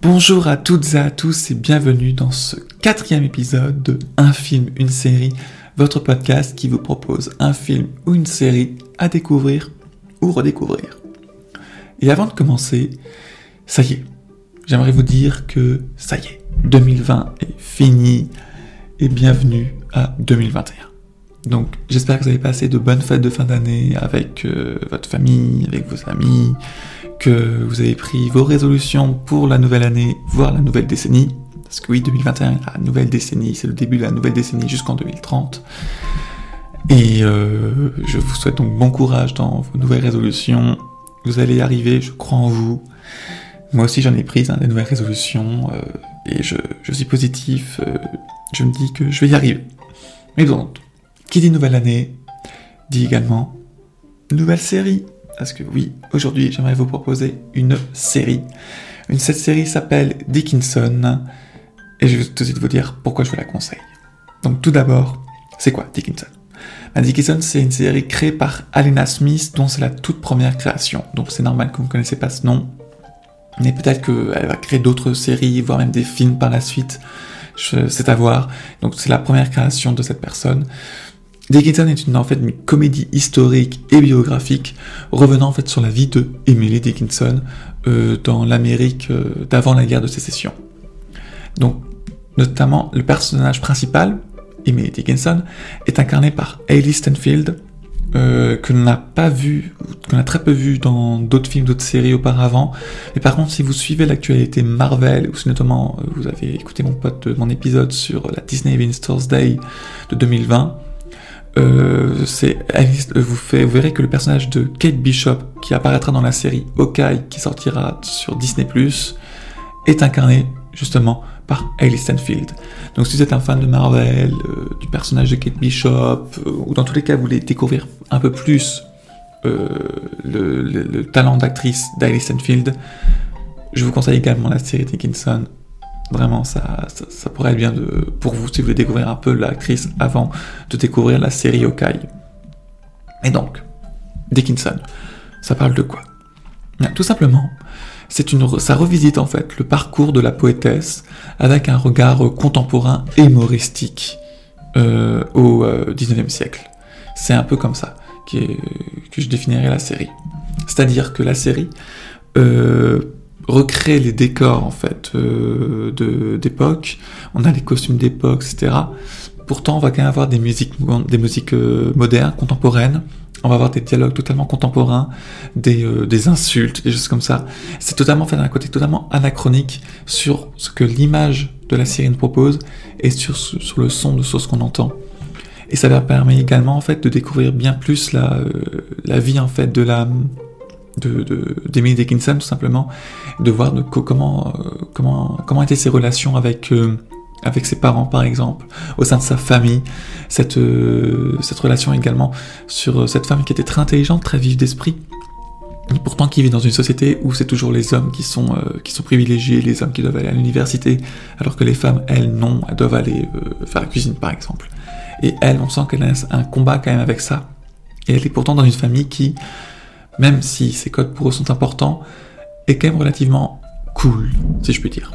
Bonjour à toutes et à tous et bienvenue dans ce quatrième épisode de Un film, une série, votre podcast qui vous propose un film ou une série à découvrir ou redécouvrir. Et avant de commencer, ça y est, j'aimerais vous dire que ça y est, 2020 est fini et bienvenue à 2021. Donc j'espère que vous avez passé de bonnes fêtes de fin d'année avec euh, votre famille, avec vos amis, que vous avez pris vos résolutions pour la nouvelle année, voire la nouvelle décennie. Parce que oui, 2021, la nouvelle décennie, c'est le début de la nouvelle décennie jusqu'en 2030. Et euh, je vous souhaite donc bon courage dans vos nouvelles résolutions. Vous allez y arriver, je crois en vous. Moi aussi j'en ai pris hein, des nouvelles résolutions euh, et je, suis positif. Euh, je me dis que je vais y arriver. Mais donc, qui dit nouvelle année dit également nouvelle série parce que oui, aujourd'hui j'aimerais vous proposer une série. Une, cette série s'appelle Dickinson, et je vais tout de suite vous dire pourquoi je vous la conseille. Donc tout d'abord, c'est quoi Dickinson? Ben, Dickinson, c'est une série créée par Alena Smith, dont c'est la toute première création. Donc c'est normal que vous ne connaissez pas ce nom. Mais peut-être qu'elle va créer d'autres séries, voire même des films par la suite. C'est à voir. Donc c'est la première création de cette personne. Dickinson est une, comédie historique et biographique revenant sur la vie de Emily Dickinson euh, dans l'Amérique euh, d'avant la guerre de sécession. Donc, notamment le personnage principal, Emily Dickinson, est incarné par Hailey Stenfield, euh, que l'on n'a pas vu, qu'on a très peu vu dans d'autres films, d'autres séries auparavant. Mais par contre, si vous suivez l'actualité Marvel, ou si notamment euh, vous avez écouté mon épisode sur la Disney Investors Day de 2020, euh, c'est vous, fait, verrez que le personnage de Kate Bishop qui apparaîtra dans la série Hawkeye qui sortira sur Disney est incarné justement par Hailey Stenfield. Donc si vous êtes un fan de Marvel, euh, du personnage de Kate Bishop, euh, ou dans tous les cas vous voulez découvrir un peu plus le, le, talent d'actrice d'Hailey Stenfield, je vous conseille également la série Dickinson Vraiment, ça, ça, pourrait être bien de, pour vous si vous voulez découvrir un peu l'actrice avant de découvrir la série Hawkeye. Et donc, Dickinson, ça parle de quoi? Tout simplement, c'est une, ça revisite en fait le parcours de la poétesse avec un regard contemporain et humoristique euh, au XIXe euh, siècle. C'est un peu comme ça que, que je définirais la série. C'est-à-dire que la série euh, recréer les décors en fait euh, d'époque. On a les costumes d'époque, etc. Pourtant, on va quand même avoir des musiques, des musiques euh, modernes, contemporaines. On va avoir des dialogues totalement contemporains, des, euh, des insultes, des choses comme ça. C'est totalement fait d'un côté totalement anachronique sur ce que l'image de la nous propose et sur, sur le son de ce qu'on entend. Et ça leur permet également en fait de découvrir bien plus la, la vie en fait de la de d'Emily Dickinson tout simplement, de voir de, comment, euh, comment, comment étaient ses relations avec, euh, avec ses parents par exemple, au sein de sa famille, cette, euh, cette relation également sur cette femme qui était très intelligente, très vive d'esprit, pourtant qui vit dans une société où c'est toujours les hommes qui sont, qui sont privilégiés, les hommes qui doivent aller à l'université, alors que les femmes, elles, non, elles doivent aller faire la cuisine par exemple. Et elle, on sent qu'elle a un combat quand même avec ça. Et elle est pourtant dans une famille qui même si ces codes pour eux sont importants, est quand même relativement cool, si je puis dire.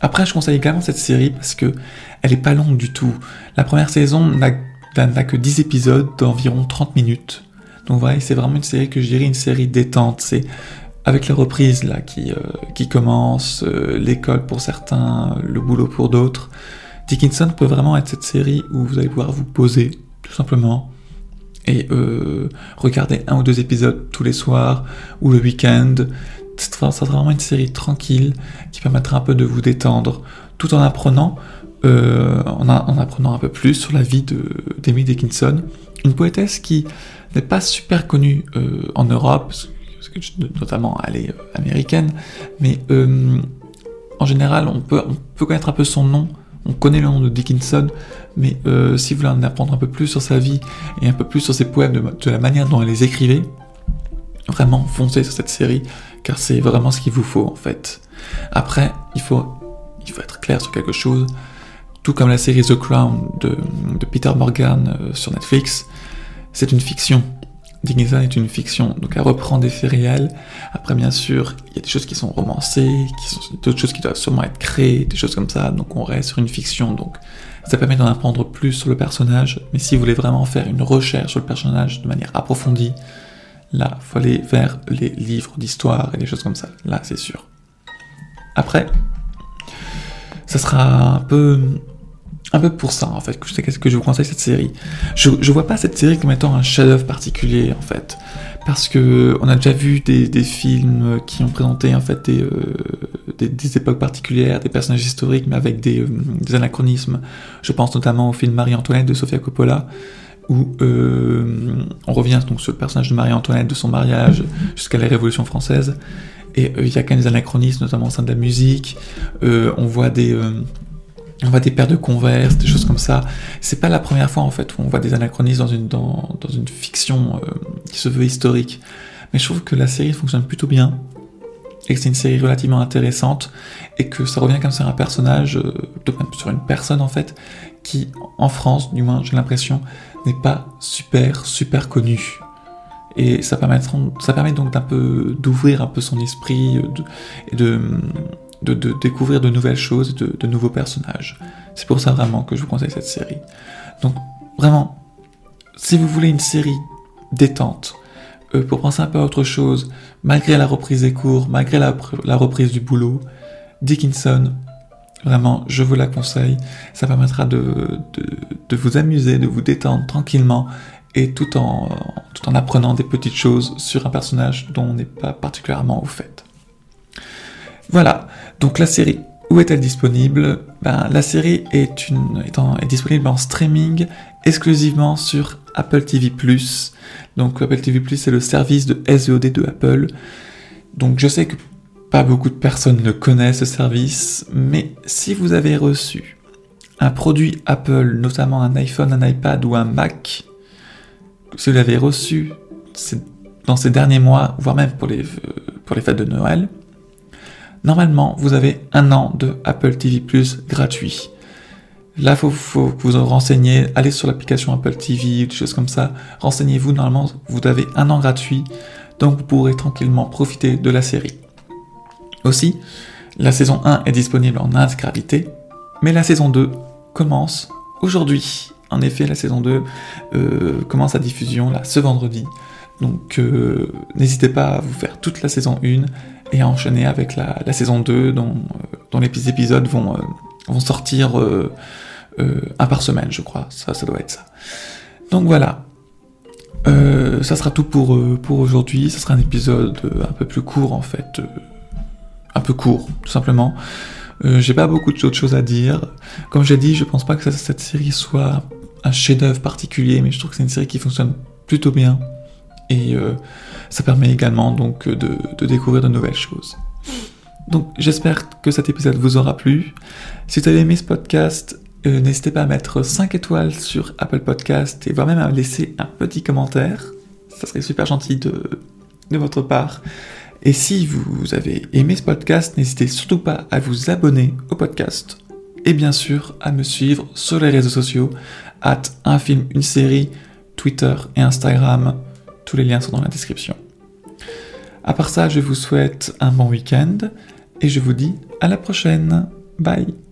Après, je conseille également cette série parce que elle est pas longue du tout. La première saison n'a que 10 épisodes d'environ 30 minutes. Donc voilà, c'est vraiment une série que je dirais une série détente. C'est avec les reprises là qui, euh, qui commencent, euh, l'école pour certains, le boulot pour d'autres. Dickinson peut vraiment être cette série où vous allez pouvoir vous poser, tout simplement, et euh, regarder un ou deux épisodes tous les soirs ou le week-end. Ça sera vraiment une série tranquille qui permettra un peu de vous détendre tout en apprenant, euh, en, en, apprenant un peu plus sur la vie d'Amy Dickinson, une poétesse qui n'est pas super connue euh, en Europe, parce que, notamment elle est américaine, mais en général on peut connaître un peu son nom on connaît le nom de Dickinson, mais euh, si vous voulez en apprendre un peu plus sur sa vie et un peu plus sur ses poèmes, de, la manière dont elle les écrivait, vraiment foncez sur cette série, car c'est vraiment ce qu'il vous faut en fait. Après, il faut, il faut être clair sur quelque chose, tout comme la série The Crown de, Peter Morgan euh, sur Netflix, c'est une fiction. Dickinson est une fiction, donc elle reprend des faits réels. Après, bien sûr, il y a des choses qui sont romancées, d'autres choses qui doivent sûrement être créées, des choses comme ça. Donc, on reste sur une fiction. Donc, ça permet d'en apprendre plus sur le personnage. Mais si vous voulez vraiment faire une recherche sur le personnage de manière approfondie, là, faut aller vers les livres d'histoire et des choses comme ça. Là, c'est sûr. Après, ça sera un peu un peu pour ça en fait que je, que je vous conseille cette série. Je, je vois pas cette série comme étant un chef-d'œuvre particulier en fait, parce que on a déjà vu des, films qui ont présenté en fait des, euh, des, des, époques particulières, des personnages historiques, mais avec des, euh, des anachronismes. Je pense notamment au film Marie-Antoinette de Sofia Coppola, où euh, on revient donc sur le personnage de Marie-Antoinette, de son mariage jusqu'à la Révolution française. Et il y a quand même des anachronismes, notamment au sein de la musique. on voit des on voit des paires de converses, des choses comme ça. C'est pas la première fois en fait où on voit des anachronismes dans une, fiction euh, qui se veut historique. Mais je trouve que la série fonctionne plutôt bien et que c'est une série relativement intéressante et que ça revient comme sur un personnage, euh, sur une personne en fait, qui en France, du moins j'ai l'impression, n'est pas super super connue. Et ça permet, ça permet donc d'un peu d'ouvrir un peu son esprit euh, et de de, découvrir de nouvelles choses, de, nouveaux personnages. C'est pour ça vraiment que je vous conseille cette série. Donc vraiment, si vous voulez une série détente, euh, pour penser un peu à autre chose, malgré la reprise des cours, malgré la, reprise du boulot, Dickinson, vraiment, je vous la conseille. Ça permettra de, de, de vous amuser, de vous détendre tranquillement et tout en, tout en apprenant des petites choses sur un personnage dont on n'est pas particulièrement au fait. Voilà, donc la série, où est-elle disponible? Ben, La série est, disponible en streaming exclusivement sur Apple TV ⁇ Donc Apple TV ⁇ c'est le service de SVOD de Apple. Donc je sais que pas beaucoup de personnes ne connaissent ce service, mais si vous avez reçu un produit Apple, notamment un iPhone, un iPad ou un Mac, si vous l'avez reçu dans ces derniers mois, voire même pour les, euh, pour les fêtes de Noël, Normalement, vous avez un an de Apple TV Plus gratuit. Là, il faut, que vous en renseignez, allez sur l'application Apple TV des choses comme ça. Renseignez-vous, normalement, vous avez un an gratuit, donc vous pourrez tranquillement profiter de la série. Aussi, la saison 1 est disponible en intégralité, mais la saison 2 commence aujourd'hui. En effet, la saison 2 euh, commence à diffusion là, ce vendredi. Donc euh, n'hésitez pas à vous faire toute la saison 1 et enchaîner avec la, saison 2 dont, euh, dont les épisodes vont, euh, vont sortir un par semaine, je crois. Ça, ça doit être ça. Donc voilà. ça sera tout pour, pour aujourd'hui. Ça sera un épisode un peu plus court en fait. un peu court, tout simplement. j'ai pas beaucoup d'autres choses à dire. Comme j'ai dit, je pense pas que cette série soit un chef-d'œuvre particulier, mais je trouve que c'est une série qui fonctionne plutôt bien et euh, ça permet également donc de, découvrir de nouvelles choses. Donc j'espère que cet épisode vous aura plu. Si vous avez aimé ce podcast, euh, n'hésitez pas à mettre 5 étoiles sur Apple Podcast et voire même à laisser un petit commentaire. Ça serait super gentil de, de votre part. Et si vous avez aimé ce podcast, n'hésitez surtout pas à vous abonner au podcast. Et bien sûr, à me suivre sur les réseaux sociaux, at un film, une série, Twitter et Instagram. Tous les liens sont dans la description. À part ça, je vous souhaite un bon week-end et je vous dis à la prochaine. Bye